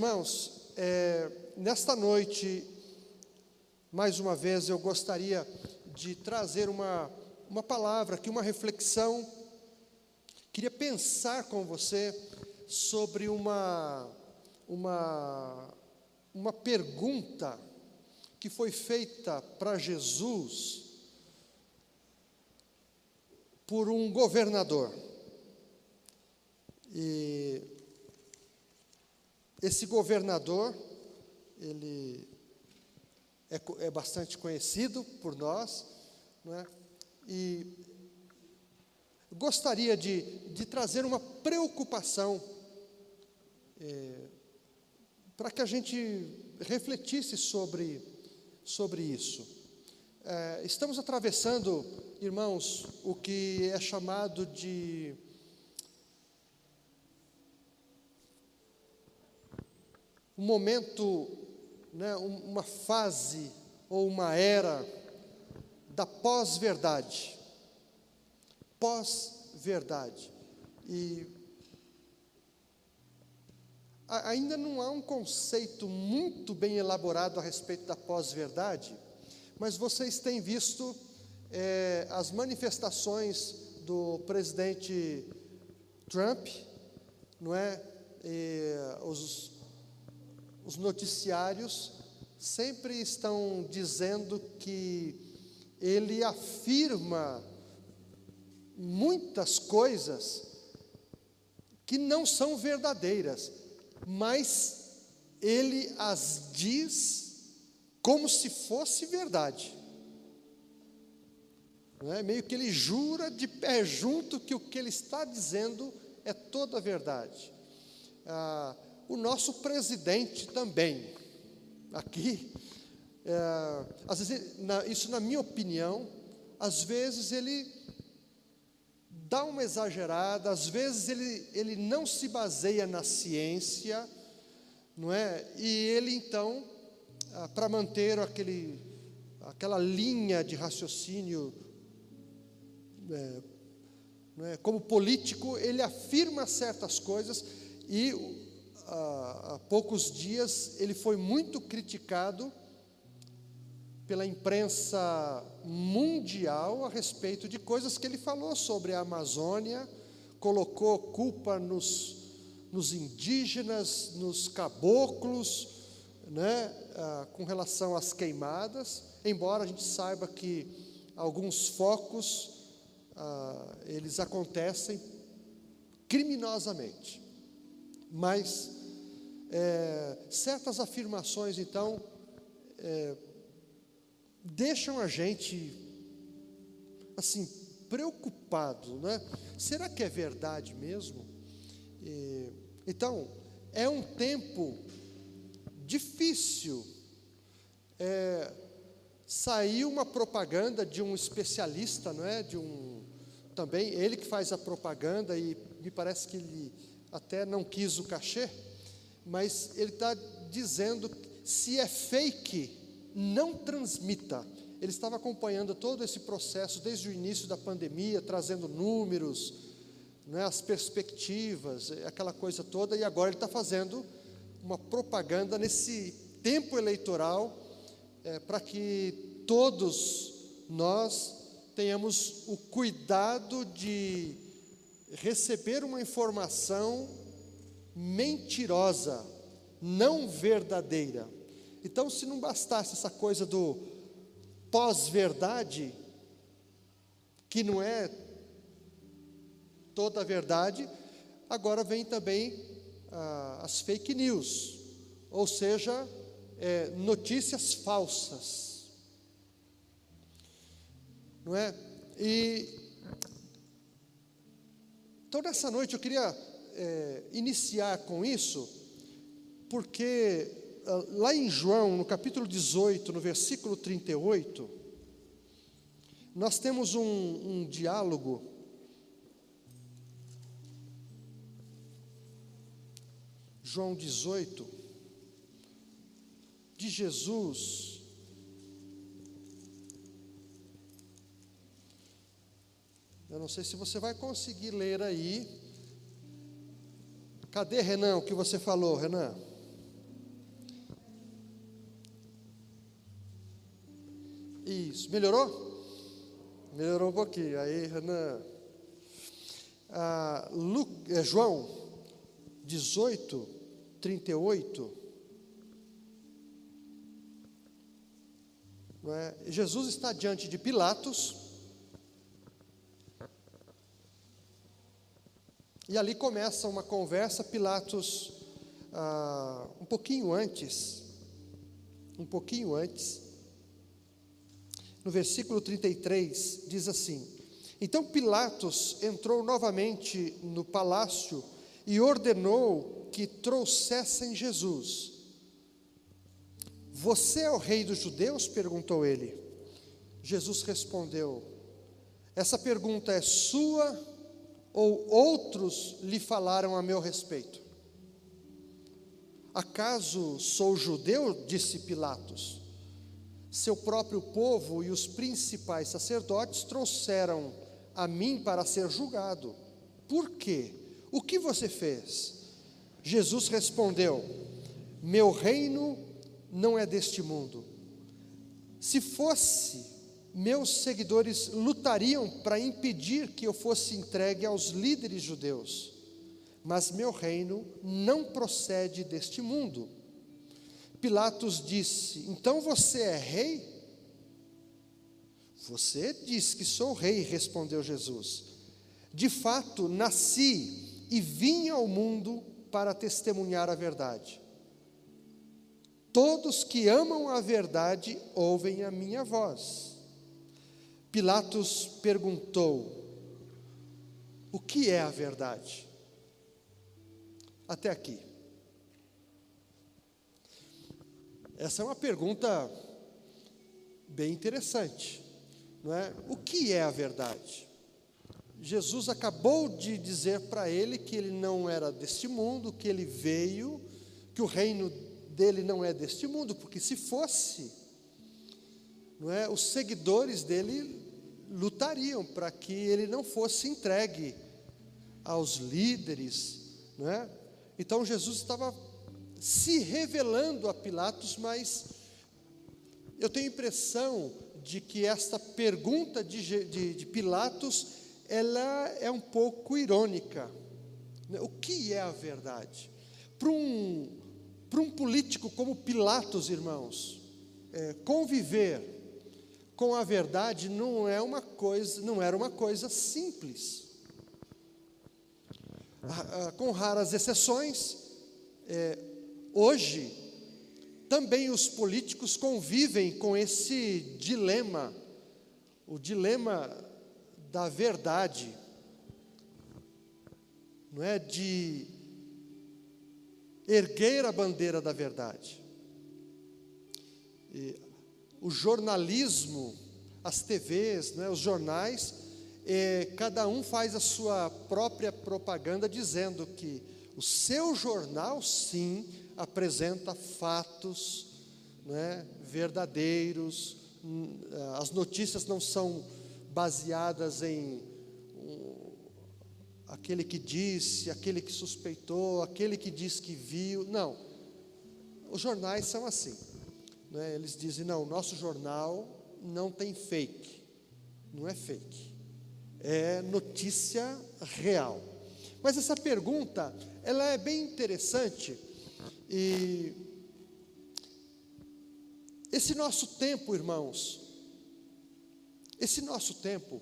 Irmãos, é, nesta noite, mais uma vez, eu gostaria de trazer uma, uma palavra aqui, uma reflexão. Queria pensar com você sobre uma, uma, uma pergunta que foi feita para Jesus por um governador. E esse governador, ele é, é bastante conhecido por nós, não é? e gostaria de, de trazer uma preocupação é, para que a gente refletisse sobre, sobre isso. É, estamos atravessando, irmãos, o que é chamado de um momento, né, uma fase ou uma era da pós-verdade. Pós-verdade. E ainda não há um conceito muito bem elaborado a respeito da pós-verdade, mas vocês têm visto é, as manifestações do presidente Trump, não é? E, os os noticiários sempre estão dizendo que ele afirma muitas coisas que não são verdadeiras, mas ele as diz como se fosse verdade. É? Meio que ele jura de pé junto que o que ele está dizendo é toda a verdade. Ah, o nosso presidente também. Aqui, é, às vezes, na, isso na minha opinião, às vezes ele dá uma exagerada, às vezes ele, ele não se baseia na ciência, não é? E ele então, ah, para manter aquele, aquela linha de raciocínio, é, é, como político, ele afirma certas coisas e há, há poucos dias, ele foi muito criticado pela imprensa mundial a respeito de coisas que ele falou sobre a Amazônia, colocou culpa nos, nos indígenas, nos caboclos, né, ah, com relação às queimadas, embora a gente saiba que alguns focos ah, eles acontecem criminosamente, mas é, certas afirmações, então, é, deixam a gente, assim, preocupado, né? Será que é verdade mesmo? E, então, é um tempo difícil. É, saiu uma propaganda de um especialista, não é? De um também ele que faz a propaganda e me parece que ele até não quis o cachê mas ele está dizendo: se é fake, não transmita. Ele estava acompanhando todo esse processo desde o início da pandemia, trazendo números, né, as perspectivas, aquela coisa toda, e agora ele está fazendo uma propaganda nesse tempo eleitoral é, para que todos nós tenhamos o cuidado de receber uma informação mentirosa, não verdadeira. Então, se não bastasse essa coisa do pós-verdade, que não é toda a verdade, agora vem também ah, as fake news, ou seja, é, notícias falsas. Não é? E então nessa noite eu queria é, iniciar com isso, porque ah, lá em João, no capítulo 18, no versículo 38, nós temos um, um diálogo João 18, de Jesus. Eu não sei se você vai conseguir ler aí, Cadê Renan, o que você falou, Renan? Isso, melhorou? Melhorou um pouquinho. Aí, Renan. Ah, Lu, é, João 18, 38. Não é? Jesus está diante de Pilatos E ali começa uma conversa. Pilatos, ah, um pouquinho antes, um pouquinho antes, no versículo 33, diz assim: Então Pilatos entrou novamente no palácio e ordenou que trouxessem Jesus. Você é o rei dos judeus? perguntou ele. Jesus respondeu: Essa pergunta é sua ou outros lhe falaram a meu respeito? Acaso sou judeu? disse Pilatos. Seu próprio povo e os principais sacerdotes trouxeram a mim para ser julgado. Por quê? O que você fez? Jesus respondeu: Meu reino não é deste mundo. Se fosse, meus seguidores lutariam para impedir que eu fosse entregue aos líderes judeus. Mas meu reino não procede deste mundo. Pilatos disse: Então você é rei? Você diz que sou rei, respondeu Jesus. De fato, nasci e vim ao mundo para testemunhar a verdade. Todos que amam a verdade ouvem a minha voz. Pilatos perguntou: O que é a verdade? Até aqui. Essa é uma pergunta bem interessante, não é? O que é a verdade? Jesus acabou de dizer para ele que ele não era deste mundo, que ele veio, que o reino dele não é deste mundo, porque se fosse, não é, os seguidores dele lutariam para que ele não fosse entregue aos líderes, não é? Então Jesus estava se revelando a Pilatos, mas eu tenho a impressão de que esta pergunta de, de, de Pilatos, ela é um pouco irônica. Né? O que é a verdade? Para um para um político como Pilatos, irmãos, é, conviver com a verdade não é uma coisa, não era uma coisa simples. Ah, ah, com raras exceções, é, hoje também os políticos convivem com esse dilema, o dilema da verdade, não é de erguer a bandeira da verdade. E o jornalismo, as TVs, né, os jornais, eh, cada um faz a sua própria propaganda dizendo que o seu jornal, sim, apresenta fatos né, verdadeiros, hum, as notícias não são baseadas em aquele que disse, aquele que suspeitou, aquele que disse que viu. Não. Os jornais são assim. Né? Eles dizem: não, nosso jornal não tem fake. Não é fake. É notícia real. Mas essa pergunta, ela é bem interessante e esse nosso tempo, irmãos, esse nosso tempo,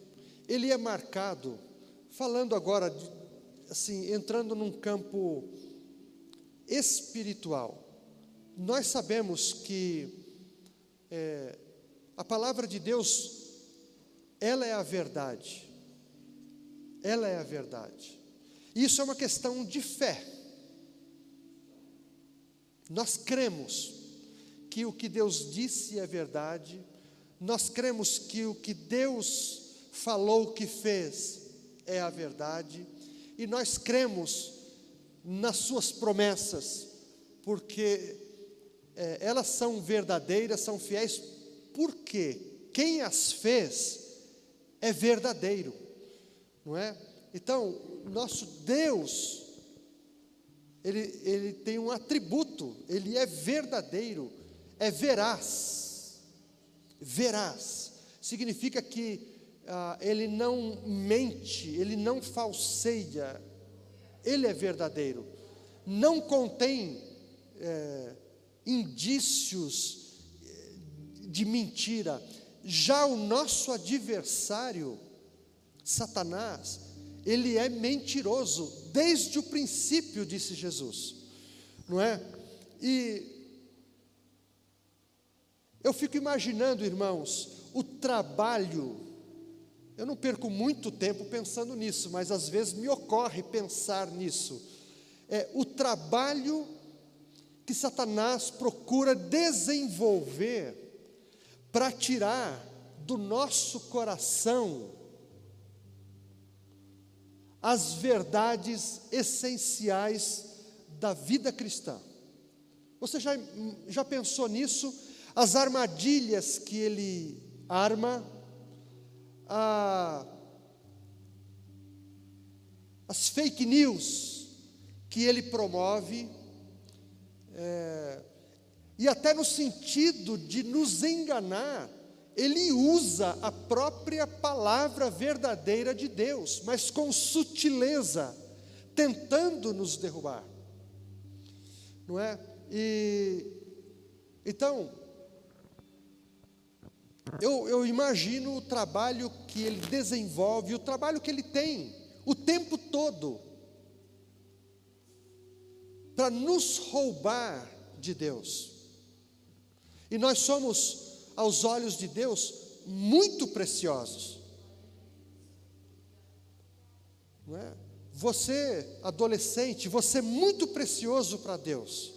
ele é marcado Falando agora, de, assim, entrando num campo espiritual, nós sabemos que é, a palavra de Deus, ela é a verdade. Ela é a verdade. Isso é uma questão de fé. Nós cremos que o que Deus disse é verdade, nós cremos que o que Deus falou que fez é a verdade, e nós cremos nas Suas promessas, porque é, elas são verdadeiras, são fiéis, porque quem as fez é verdadeiro, não é? Então, nosso Deus, ele, ele tem um atributo, ele é verdadeiro, é veraz. veraz. Significa que ah, ele não mente, ele não falseia, ele é verdadeiro. Não contém é, indícios eh, de mentira. Já o nosso adversário, Satanás, ele é mentiroso desde o princípio, disse Jesus, não é? E eu fico imaginando, irmãos, o trabalho. Eu não perco muito tempo pensando nisso, mas às vezes me ocorre pensar nisso. É o trabalho que Satanás procura desenvolver para tirar do nosso coração as verdades essenciais da vida cristã. Você já, já pensou nisso? As armadilhas que ele arma, a, as fake news que ele promove, é, e até no sentido de nos enganar, ele usa a própria palavra verdadeira de Deus, mas com sutileza, tentando nos derrubar. Não é? E então, eu, eu imagino o trabalho que ele desenvolve, o trabalho que ele tem o tempo todo para nos roubar de Deus. E nós somos, aos olhos de Deus, muito preciosos. Não é? Você, adolescente, você é muito precioso para Deus.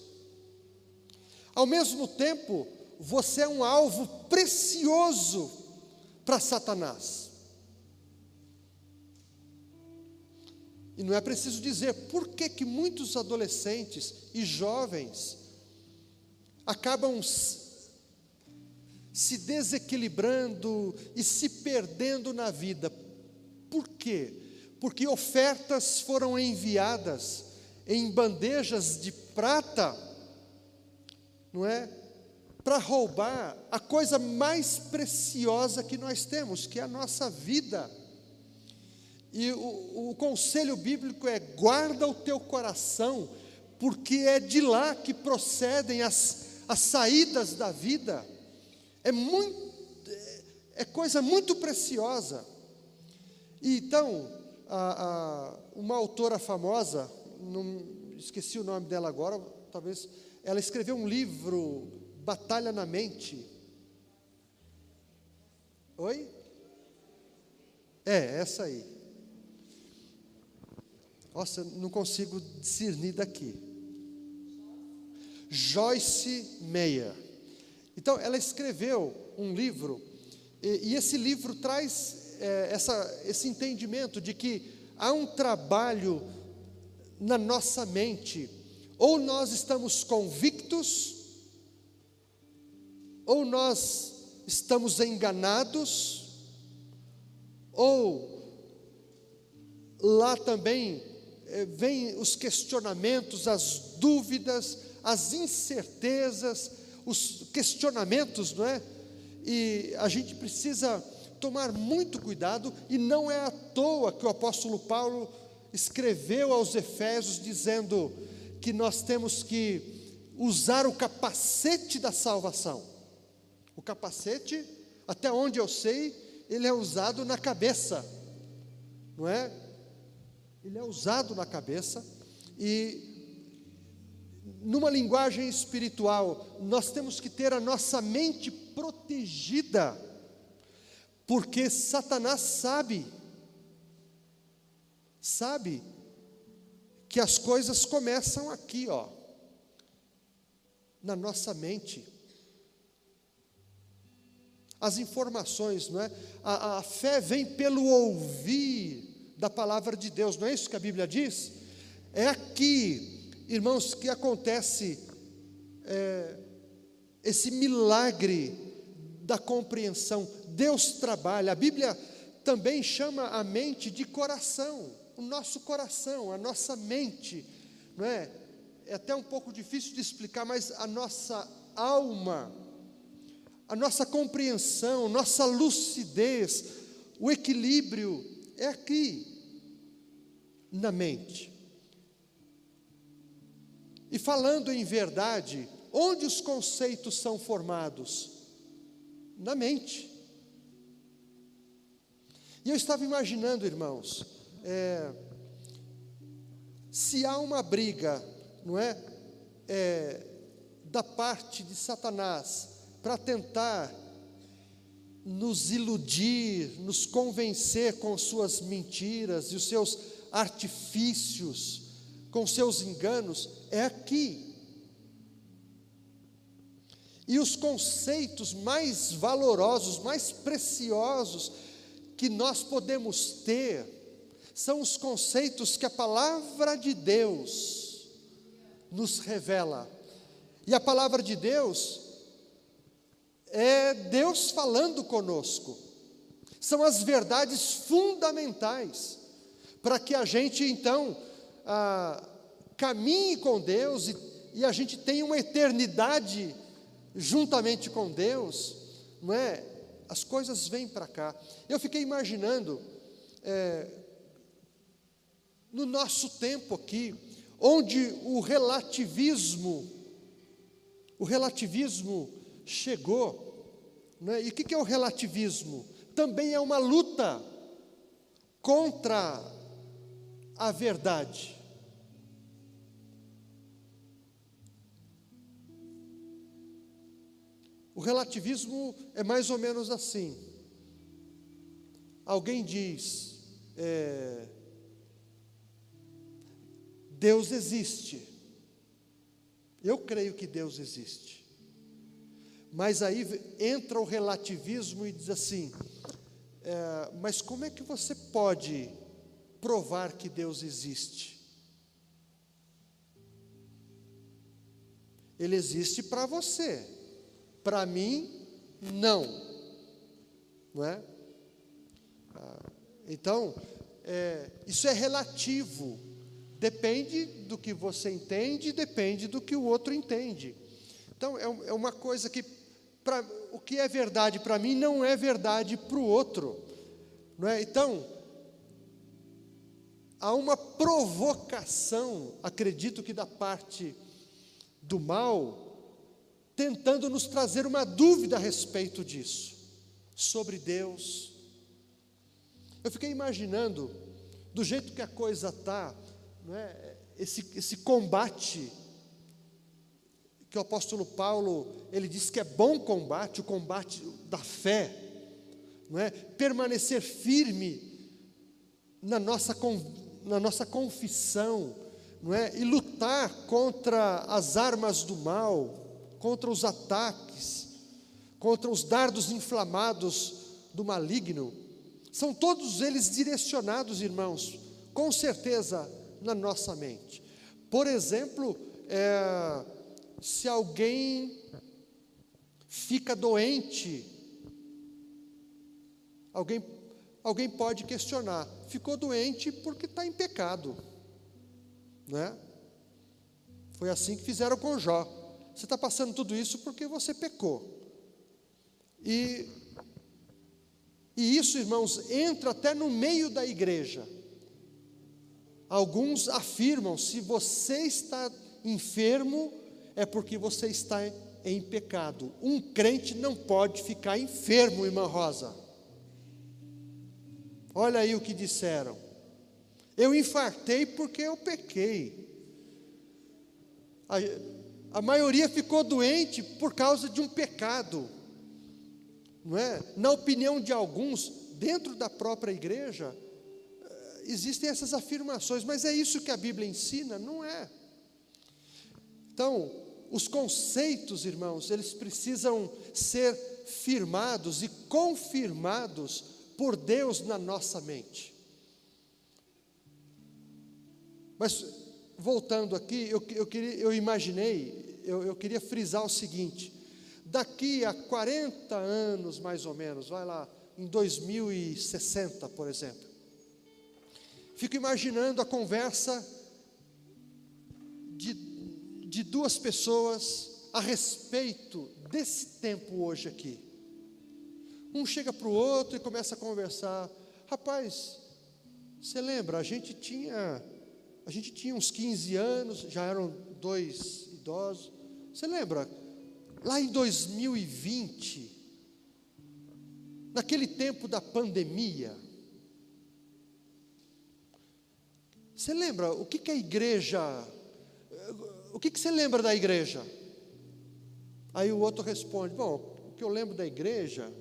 Ao mesmo tempo, você é um alvo precioso para Satanás. E não é preciso dizer por que, que muitos adolescentes e jovens acabam se desequilibrando e se perdendo na vida. Por quê? Porque ofertas foram enviadas em bandejas de prata, não é? Para roubar a coisa mais preciosa que nós temos, que é a nossa vida. E o, o conselho bíblico é: guarda o teu coração, porque é de lá que procedem as, as saídas da vida. É muito, é, é coisa muito preciosa. E então, a, a, uma autora famosa, não, esqueci o nome dela agora, talvez, ela escreveu um livro, Batalha na Mente. Oi? É, essa aí. Nossa, não consigo discernir daqui. Joyce Meyer. Então, ela escreveu um livro, e, e esse livro traz é, essa, esse entendimento de que há um trabalho na nossa mente, ou nós estamos convictos, ou nós estamos enganados, ou lá também é, vem os questionamentos, as dúvidas, as incertezas, os questionamentos, não é? E a gente precisa tomar muito cuidado, e não é à toa que o apóstolo Paulo escreveu aos Efésios dizendo que nós temos que usar o capacete da salvação. O capacete, até onde eu sei, ele é usado na cabeça, não é? Ele é usado na cabeça e numa linguagem espiritual, nós temos que ter a nossa mente protegida, porque Satanás sabe, sabe que as coisas começam aqui, ó, na nossa mente. As informações, não é? A, a fé vem pelo ouvir da palavra de Deus, não é isso que a Bíblia diz? É aqui, irmãos, que acontece é, esse milagre da compreensão. Deus trabalha, a Bíblia também chama a mente de coração, o nosso coração, a nossa mente, não é? É até um pouco difícil de explicar, mas a nossa alma, a nossa compreensão, nossa lucidez, o equilíbrio é aqui, na mente. E falando em verdade, onde os conceitos são formados? Na mente. E eu estava imaginando, irmãos, é, se há uma briga, não é, é da parte de Satanás para tentar nos iludir, nos convencer com suas mentiras e os seus artifícios, com seus enganos, é aqui. E os conceitos mais valorosos, mais preciosos que nós podemos ter, são os conceitos que a palavra de Deus nos revela. E a palavra de Deus é Deus falando conosco. São as verdades fundamentais para que a gente então ah, caminhe com Deus e, e, a gente tenha uma eternidade juntamente com Deus, não é? As coisas vêm para cá. Eu fiquei imaginando é, no nosso tempo aqui, onde o relativismo, o relativismo chegou. Né? E o que é o relativismo? Também é uma luta contra a verdade. O relativismo é mais ou menos assim. Alguém diz, é, Deus existe. Eu creio que Deus existe. Mas aí entra o relativismo e diz assim: é, mas como é que você pode provar que Deus existe? Ele existe para você, para mim, não, não é? Ah, então, é, isso é relativo, depende do que você entende, depende do que o outro entende. Então, é, é uma coisa que pra, o que é verdade para mim não é verdade para o outro. Não é? Então, há uma provocação, acredito que da parte do mal, tentando nos trazer uma dúvida a respeito disso, sobre Deus. Eu fiquei imaginando, do jeito que a coisa está, é? esse, esse combate que o apóstolo Paulo, ele diz que é bom combate, o combate da fé, não é? Permanecer firme na nossa, na nossa confissão, não é? E lutar contra as armas do mal, contra os ataques, contra os dardos inflamados do maligno. São todos eles direcionados, irmãos, com certeza na nossa mente. Por exemplo, é, se alguém fica doente, alguém, alguém pode questionar: ficou doente porque está em pecado, né? Foi assim que fizeram com Jó. Você está passando tudo isso porque você pecou. E, e isso, irmãos, entra até no meio da igreja. Alguns afirmam: se você está enfermo, é porque você está em pecado. Um crente não pode ficar enfermo, irmã Rosa. Olha aí o que disseram. Eu infartei porque eu pequei. A, a maioria ficou doente por causa de um pecado. Não é? Na opinião de alguns, dentro da própria igreja, eh, existem essas afirmações, mas é isso que a Bíblia ensina? Não é. Então, os conceitos, irmãos, eles precisam ser firmados e confirmados por Deus na nossa mente. Mas, voltando aqui, eu, eu, queria, eu imaginei, eu, eu queria frisar o seguinte: daqui a 40 anos, mais ou menos, vai lá, em 2060, por exemplo, fico imaginando a conversa de de duas pessoas a respeito desse tempo hoje aqui. Um chega para o outro e começa a conversar. Rapaz, você lembra, a gente tinha, a gente tinha uns 15 anos, já eram dois idosos. Você lembra, lá em 2020, naquele tempo da pandemia, você lembra o que, que a igreja, que, que você lembra da igreja? Aí o outro responde: Bom, o que eu lembro da igreja.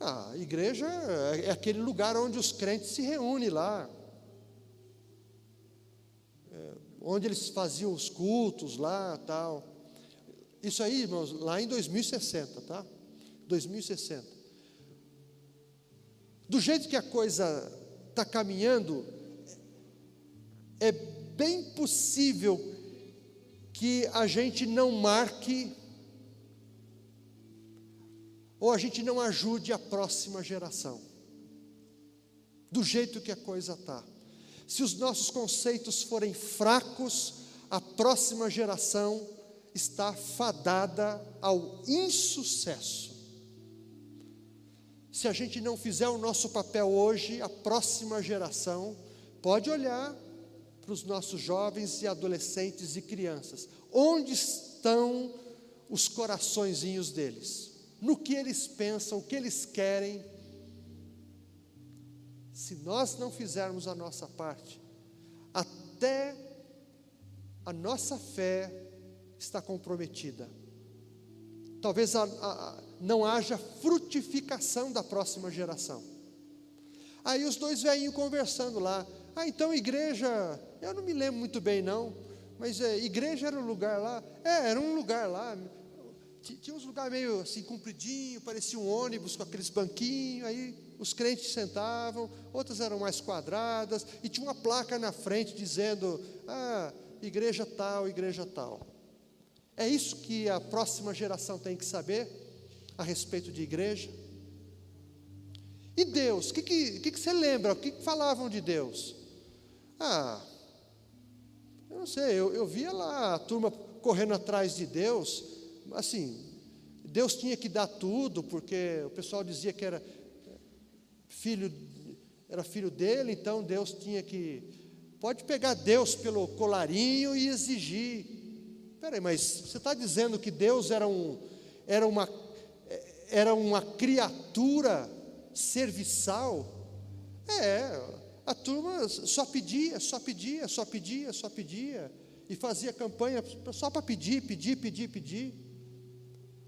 Ah, a igreja é aquele lugar onde os crentes se reúnem lá. É, onde eles faziam os cultos lá tal. Isso aí, irmãos, lá em 2060, tá? 2060. Do jeito que a coisa está caminhando, é bem possível que a gente não marque ou a gente não ajude a próxima geração. Do jeito que a coisa está. Se os nossos conceitos forem fracos, a próxima geração está fadada ao insucesso. Se a gente não fizer o nosso papel hoje, a próxima geração pode olhar para os nossos jovens e adolescentes e crianças. Onde estão os coraçõezinhos deles? No que eles pensam, o que eles querem? Se nós não fizermos a nossa parte, até a nossa fé está comprometida. Talvez a, a, não haja frutificação da próxima geração. Aí os dois velhinhos conversando lá. Ah, então igreja, eu não me lembro muito bem não, mas é, igreja era um lugar lá. É, era um lugar lá. Tinha uns lugares meio assim compridinho, parecia um ônibus com aqueles banquinhos, aí os crentes sentavam, outras eram mais quadradas, e tinha uma placa na frente dizendo: ah, igreja tal, igreja tal. É isso que a próxima geração tem que saber a respeito de igreja. E Deus, o que, que, que, que, você lembra? O que, que falavam de Deus? Ah, eu não sei, eu, eu via lá a turma correndo atrás de Deus, assim, Deus tinha que dar tudo, porque o pessoal dizia que era filho, era filho dele, então Deus tinha que. Pode pegar Deus pelo colarinho e exigir. Peraí, mas você está dizendo que Deus era, um, era, uma, era uma criatura serviçal? É, a turma só pedia, só pedia, só pedia, só pedia, e fazia campanha só para pedir, pedir, pedir, pedir.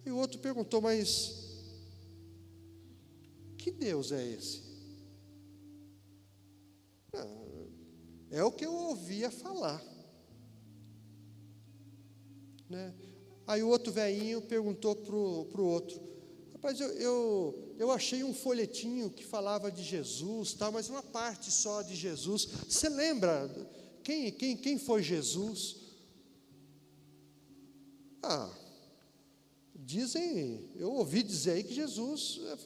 E o outro perguntou, mas que Deus é esse? É o que eu ouvia falar. Né? Aí o outro velhinho perguntou para o outro: Rapaz, eu, eu, eu achei um folhetinho que falava de Jesus, tá, mas uma parte só de Jesus. Você lembra quem, quem, quem foi Jesus? Ah, dizem, eu ouvi dizer aí que Jesus é,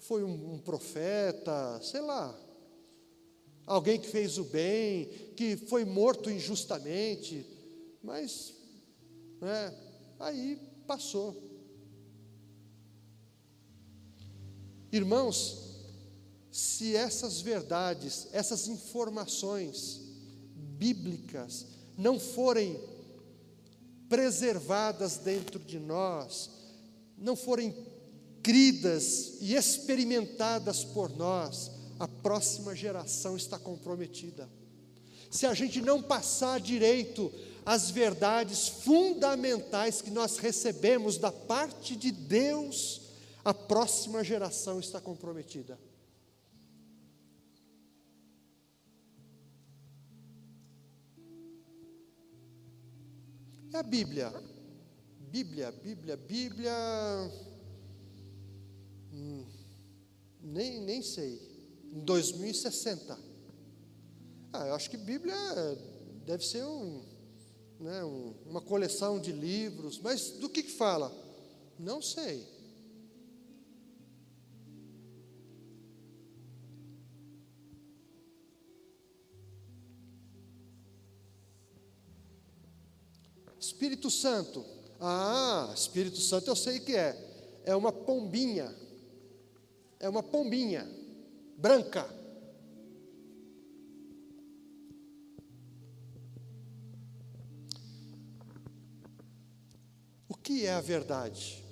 foi um, um profeta, sei lá, alguém que fez o bem, que foi morto injustamente, mas né, aí passou. Irmãos, se essas verdades, essas informações bíblicas não forem preservadas dentro de nós, não forem cridas e experimentadas por nós, a próxima geração está comprometida. Se a gente não passar direito as verdades fundamentais que nós recebemos da parte de Deus, a próxima geração está comprometida. É a Bíblia. Bíblia, Bíblia, Bíblia. Hum, nem, nem sei. Em 2060. Ah, eu acho que Bíblia deve ser um, né, um, uma coleção de livros, mas do que, que fala? Não sei. Espírito Santo. Ah, Espírito Santo eu sei que é. É uma pombinha. É uma pombinha branca. O que é a verdade?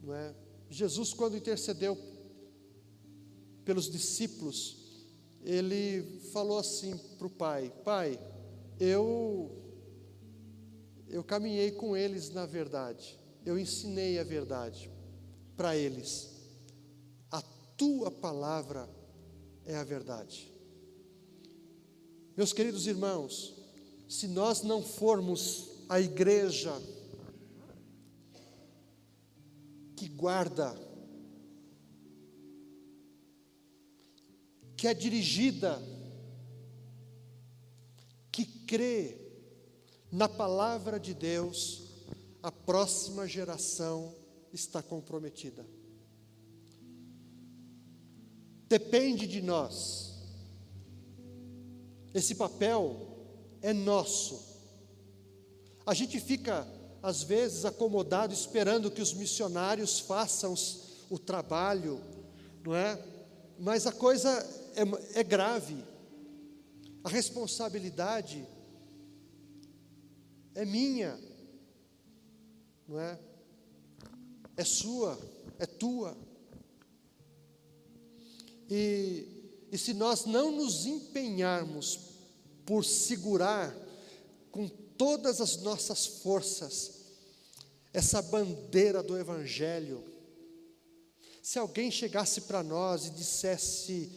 Não é? Jesus, quando intercedeu pelos discípulos, ele falou assim para o Pai: Pai, eu eu caminhei com eles na verdade, eu ensinei a verdade para eles. A tua palavra é a verdade. Meus queridos irmãos, se nós não formos a igreja que guarda, que é dirigida, que crê na palavra de Deus, a próxima geração está comprometida. Depende de nós. Esse papel é nosso. A gente fica, às vezes, acomodado esperando que os missionários façam o trabalho, não é? Mas a coisa é, é grave. A responsabilidade é minha, não é? É sua, é tua. E, e se nós não nos empenharmos por segurar com todas as nossas forças essa bandeira do Evangelho, se alguém chegasse para nós e dissesse: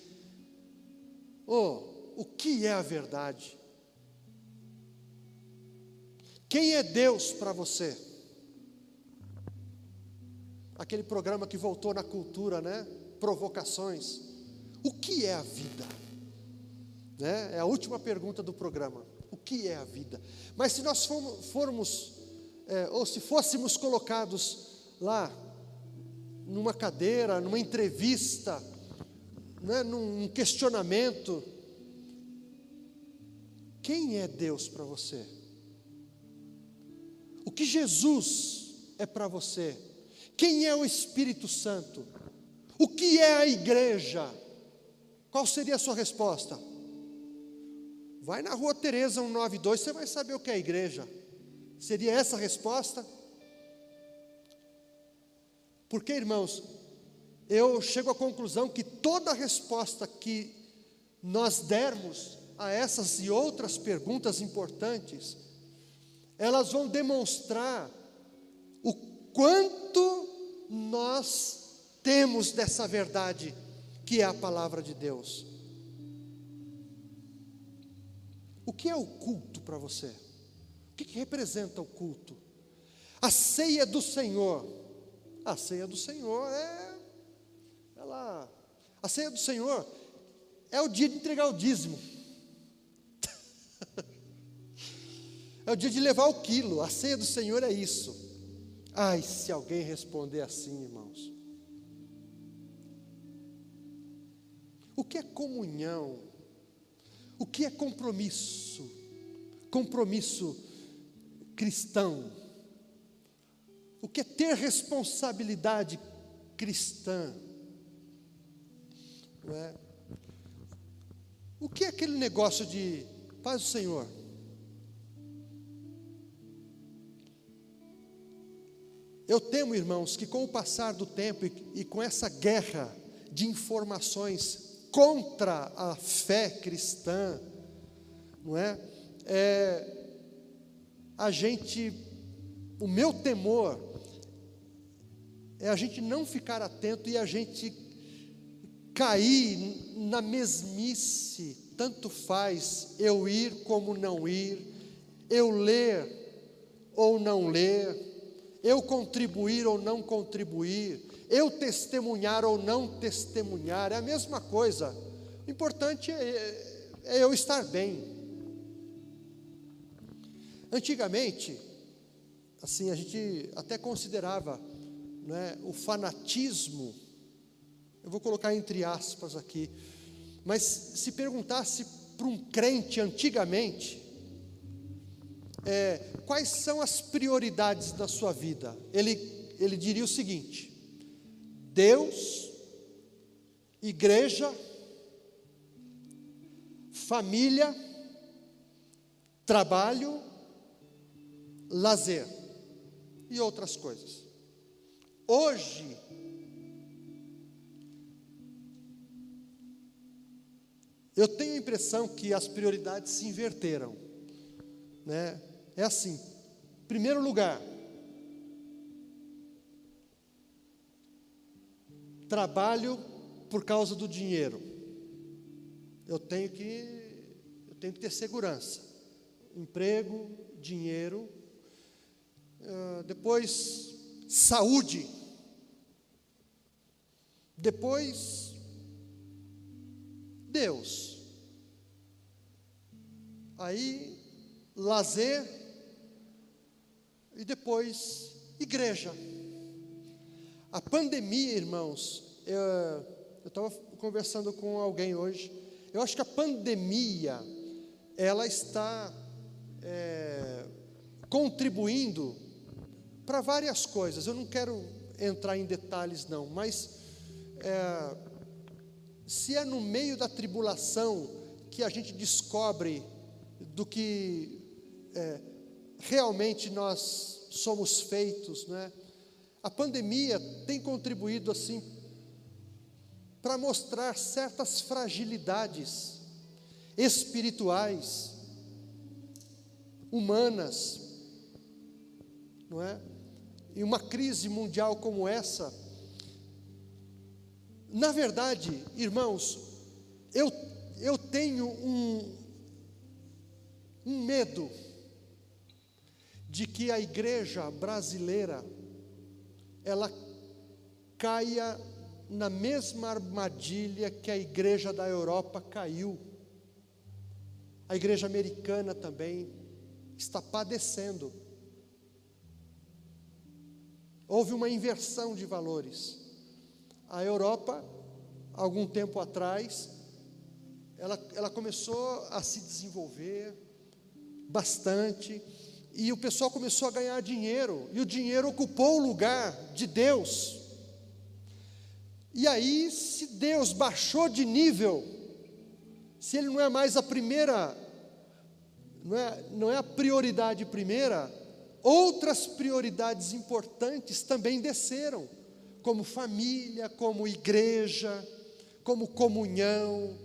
Oh, o que é a verdade? Quem é Deus para você? Aquele programa que voltou na cultura, né? Provocações. O que é a vida? Né? É a última pergunta do programa. O que é a vida? Mas se nós formos, formos é, ou se fôssemos colocados lá, numa cadeira, numa entrevista, né, num questionamento, quem é Deus para você? Que Jesus é para você? Quem é o Espírito Santo? O que é a igreja? Qual seria a sua resposta? Vai na rua Tereza 192, você vai saber o que é a igreja. Seria essa a resposta? Porque, irmãos, eu chego à conclusão que toda resposta que nós dermos a essas e outras perguntas importantes, elas vão demonstrar o quanto nós temos dessa verdade que é a palavra de Deus. O que é o culto para você? O que, que representa o culto? A ceia do Senhor. A ceia do Senhor é ela a ceia do Senhor é o dia de entregar o dízimo. É o dia de levar o quilo. A ceia do Senhor é isso. Ai, se alguém responder assim, irmãos. O que é comunhão? O que é compromisso? Compromisso cristão. O que é ter responsabilidade cristã? Não é? O que é aquele negócio de paz do Senhor? Eu temo, irmãos, que com o passar do tempo e, com essa guerra de informações contra a fé cristã, não é? é a gente, o meu temor é a gente não ficar atento e a gente cair na mesmice, tanto faz eu ir como não ir, eu ler ou não ler, eu contribuir ou não contribuir, eu testemunhar ou não testemunhar, é a mesma coisa. O importante é, é eu estar bem. Antigamente, assim, a gente até considerava né, o fanatismo, eu vou colocar entre aspas aqui, mas se perguntasse para um crente antigamente, é, quais são as prioridades da sua vida? Ele, ele diria o seguinte: Deus, igreja, família, trabalho, lazer e outras coisas. Hoje, eu tenho a impressão que as prioridades se inverteram, né? É assim, primeiro lugar, trabalho por causa do dinheiro. Eu tenho que eu tenho que ter segurança, emprego, dinheiro, uh, depois saúde, depois Deus, aí lazer e depois igreja. A pandemia, irmãos, eu estava conversando com alguém hoje. Eu acho que a pandemia ela está é, contribuindo para várias coisas. Eu não quero entrar em detalhes não, mas é, se é no meio da tribulação que a gente descobre do que é, realmente nós somos feitos, né? A pandemia tem contribuído assim para mostrar certas fragilidades espirituais, humanas, não é? E uma crise mundial como essa, na verdade, irmãos, eu, eu tenho um, um medo de que a igreja brasileira ela caia na mesma armadilha que a igreja da Europa caiu. A igreja americana também está padecendo. Houve uma inversão de valores. A Europa, algum tempo atrás, ela, ela começou a se desenvolver bastante, e o pessoal começou a ganhar dinheiro, e o dinheiro ocupou o lugar de Deus. E aí, se Deus baixou de nível, se Ele não é mais a primeira, não é, não é a prioridade primeira, outras prioridades importantes também desceram, como família, como igreja, como comunhão,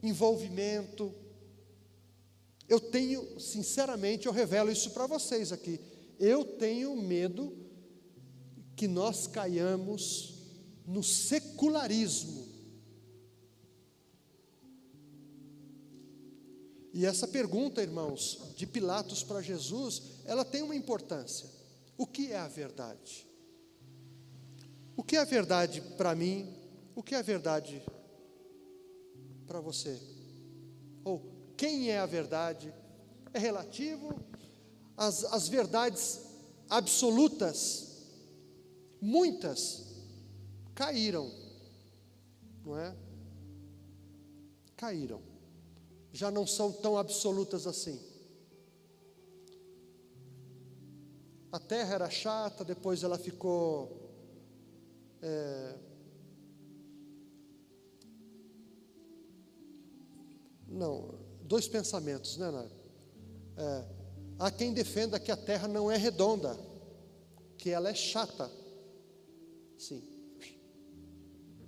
envolvimento. Eu tenho, sinceramente, eu revelo isso para vocês aqui. Eu tenho medo que nós caiamos no secularismo. E essa pergunta, irmãos, de Pilatos para Jesus, ela tem uma importância. O que é a verdade? O que é a verdade para mim? O que é a verdade para você? Ou quem é a verdade, é relativo às, às verdades absolutas, muitas caíram, não é? Caíram, já não são tão absolutas assim. A terra era chata, depois ela ficou. É, não, dois pensamentos, né, Nário? É, há quem defenda que a Terra não é redonda, que ela é chata. Sim.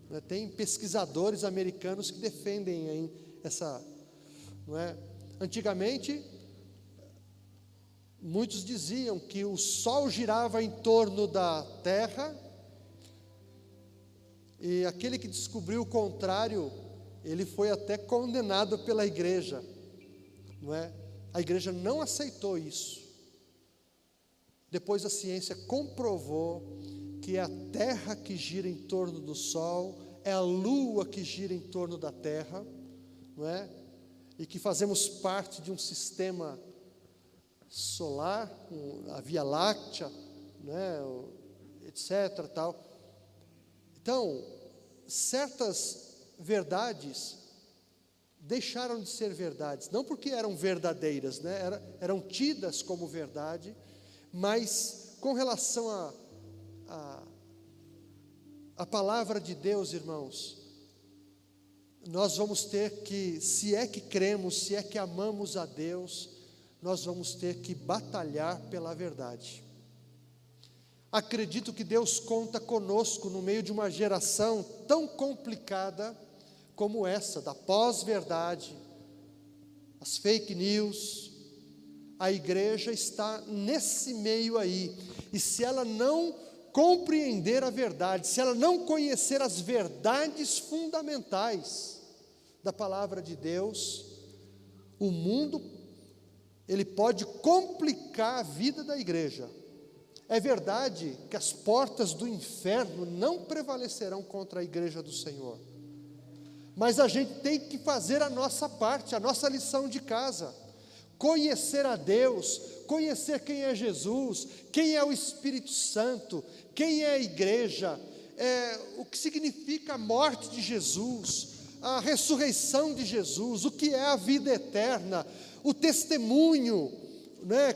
Né, tem pesquisadores americanos que defendem essa. Não é? Antigamente, muitos diziam que o Sol girava em torno da Terra, e aquele que descobriu o contrário, ele foi até condenado pela igreja não é? A igreja não aceitou isso. Depois a ciência comprovou que é a terra que gira em torno do sol, é a lua que gira em torno da terra, não é? E que fazemos parte de um sistema solar, a Via Láctea, né, etc. Tal. Então, certas verdades deixaram de ser verdades, não porque eram verdadeiras, né? Era, eram tidas como verdade, mas com relação a, a, a palavra de Deus, irmãos, nós vamos ter que, se é que cremos, se é que amamos a Deus, nós vamos ter que batalhar pela verdade. Acredito que Deus conta conosco no meio de uma geração tão complicada como essa, da pós-verdade, as fake news. A igreja está nesse meio aí, e se ela não compreender a verdade, se ela não conhecer as verdades fundamentais da palavra de Deus, o mundo ele pode complicar a vida da igreja. É verdade que as portas do inferno não prevalecerão contra a igreja do Senhor. Mas a gente tem que fazer a nossa parte, a nossa lição de casa. Conhecer a Deus, conhecer quem é Jesus, quem é o Espírito Santo, quem é a igreja, é, o que significa a morte de Jesus, a ressurreição de Jesus, o que é a vida eterna, o testemunho, né?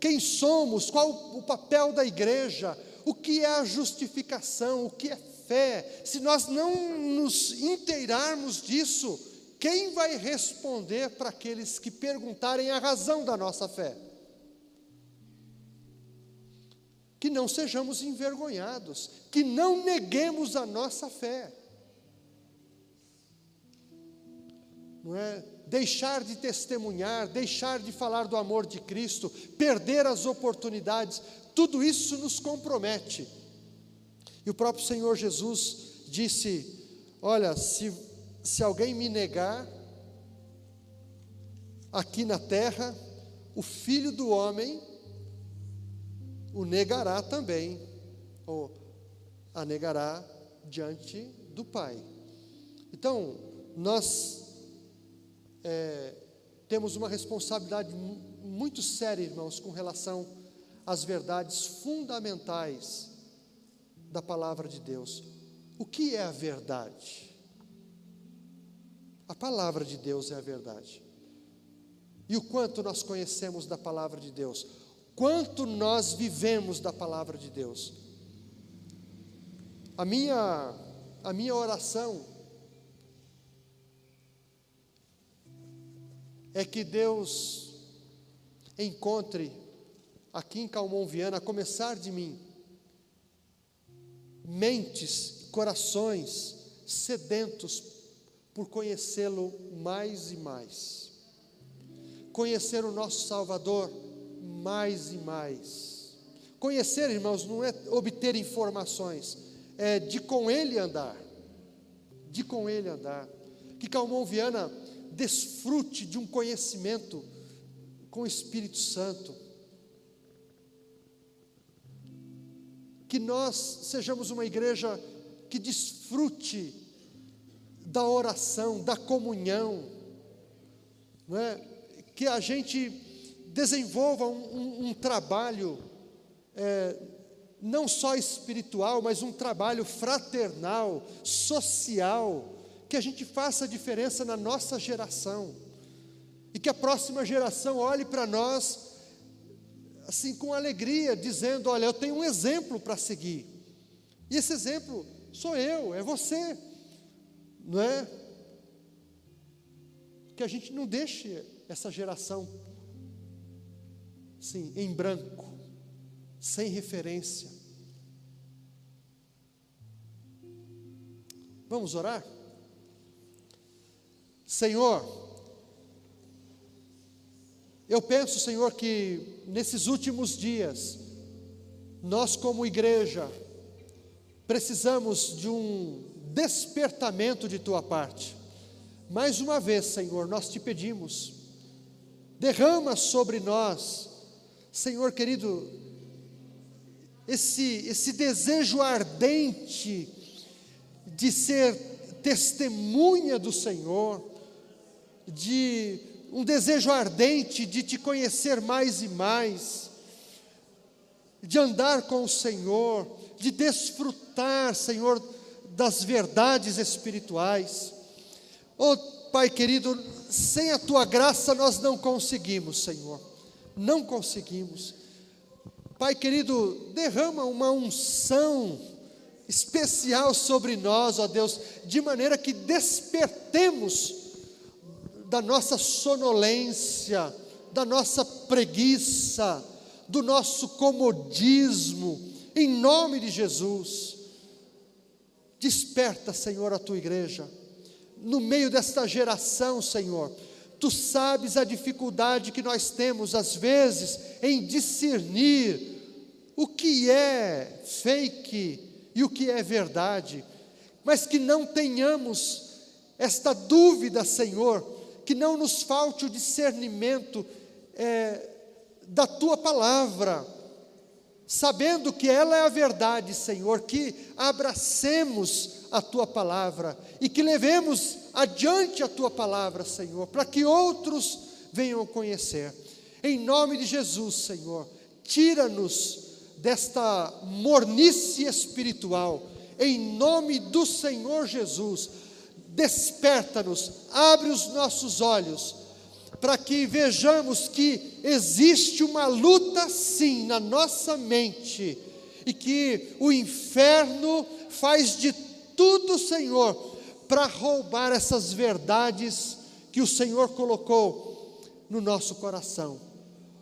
quem somos, qual o papel da igreja, o que é a justificação, o que é fé. Se nós não nos inteirarmos disso, quem vai responder para aqueles que perguntarem a razão da nossa fé? Que não sejamos envergonhados, que não neguemos a nossa fé. Não é? deixar de testemunhar, deixar de falar do amor de Cristo, perder as oportunidades, tudo isso nos compromete. E o próprio Senhor Jesus disse: Olha, se, se alguém me negar, aqui na terra, o filho do homem o negará também, ou a negará diante do Pai. Então, nós é, temos uma responsabilidade muito séria, irmãos, com relação às verdades fundamentais da palavra de Deus. O que é a verdade? A palavra de Deus é a verdade. E o quanto nós conhecemos da palavra de Deus? Quanto nós vivemos da palavra de Deus? A minha a minha oração é que Deus encontre aqui em Calmon Viana, a começar de mim, mentes, corações sedentos por conhecê-lo mais e mais. Conhecer o nosso Salvador mais e mais. Conhecer, irmãos, não é obter informações, é de com Ele andar. De com Ele andar. Que Calmon Viana desfrute de um conhecimento com o Espírito Santo. Que nós sejamos uma igreja que desfrute da oração, da comunhão, não é? que a gente desenvolva um, um, um trabalho, é, não só espiritual, mas um trabalho fraternal, social, que a gente faça a diferença na nossa geração e que a próxima geração olhe para nós assim com alegria, dizendo: Olha, eu tenho um exemplo para seguir. E esse exemplo sou eu, é você, não é? Que a gente não deixe essa geração sim, em branco, sem referência. Vamos orar? Senhor, eu penso, Senhor, que nesses últimos dias, nós como igreja, precisamos de um despertamento de tua parte. Mais uma vez, Senhor, nós te pedimos, derrama sobre nós, Senhor querido, esse, esse desejo ardente de ser testemunha do Senhor, de um desejo ardente de te conhecer mais e mais, de andar com o Senhor, de desfrutar, Senhor, das verdades espirituais. Oh, Pai querido, sem a tua graça nós não conseguimos, Senhor. Não conseguimos. Pai querido, derrama uma unção especial sobre nós, ó Deus, de maneira que despertemos da nossa sonolência, da nossa preguiça, do nosso comodismo, em nome de Jesus. Desperta, Senhor, a tua igreja, no meio desta geração, Senhor. Tu sabes a dificuldade que nós temos, às vezes, em discernir o que é fake e o que é verdade, mas que não tenhamos esta dúvida, Senhor, que não nos falte o discernimento é, da tua palavra, sabendo que ela é a verdade, Senhor, que abracemos a tua palavra e que levemos adiante a tua palavra, Senhor, para que outros venham conhecer. Em nome de Jesus, Senhor, tira-nos desta mornice espiritual, em nome do Senhor Jesus, desperta-nos, abre os nossos olhos, para que vejamos que existe uma luta sim na nossa mente, e que o inferno faz de tudo, Senhor, para roubar essas verdades que o Senhor colocou no nosso coração.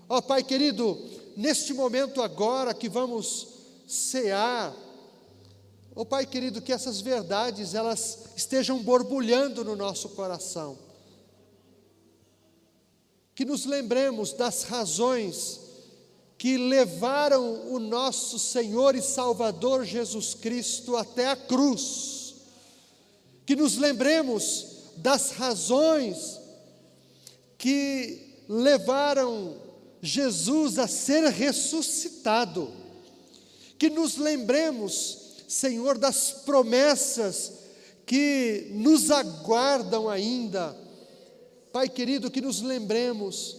Ó oh, Pai querido, neste momento agora que vamos cear, oh, Pai querido, que essas verdades elas estejam borbulhando no nosso coração. Que nos lembremos das razões que levaram o nosso Senhor e Salvador Jesus Cristo até a cruz. Que nos lembremos das razões que levaram Jesus a ser ressuscitado. Que nos lembremos, Senhor, das promessas que nos aguardam ainda. Pai querido, que nos lembremos,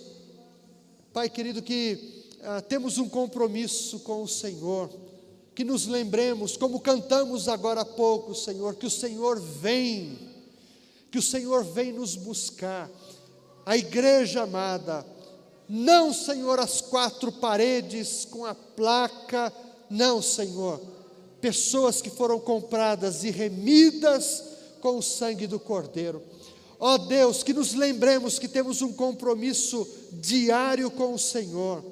Pai querido, que ah, temos um compromisso com o Senhor, que nos lembremos, como cantamos agora há pouco, Senhor, que o Senhor vem, que o Senhor vem nos buscar. A igreja amada, não, Senhor, as quatro paredes com a placa, não, Senhor. Pessoas que foram compradas e remidas com o sangue do Cordeiro. Ó oh Deus, que nos lembremos que temos um compromisso diário com o Senhor,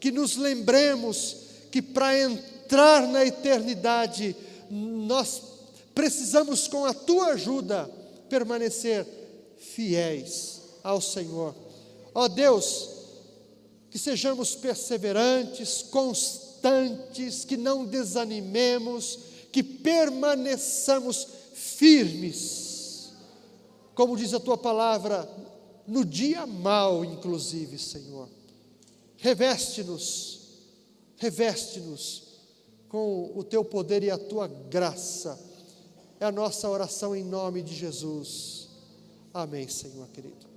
que nos lembremos que para entrar na eternidade, nós precisamos, com a tua ajuda, permanecer fiéis ao Senhor. Ó oh Deus, que sejamos perseverantes, constantes, que não desanimemos, que permaneçamos firmes, como diz a tua palavra, no dia mau, inclusive, Senhor. Reveste-nos, reveste-nos com o teu poder e a tua graça. É a nossa oração em nome de Jesus. Amém, Senhor querido.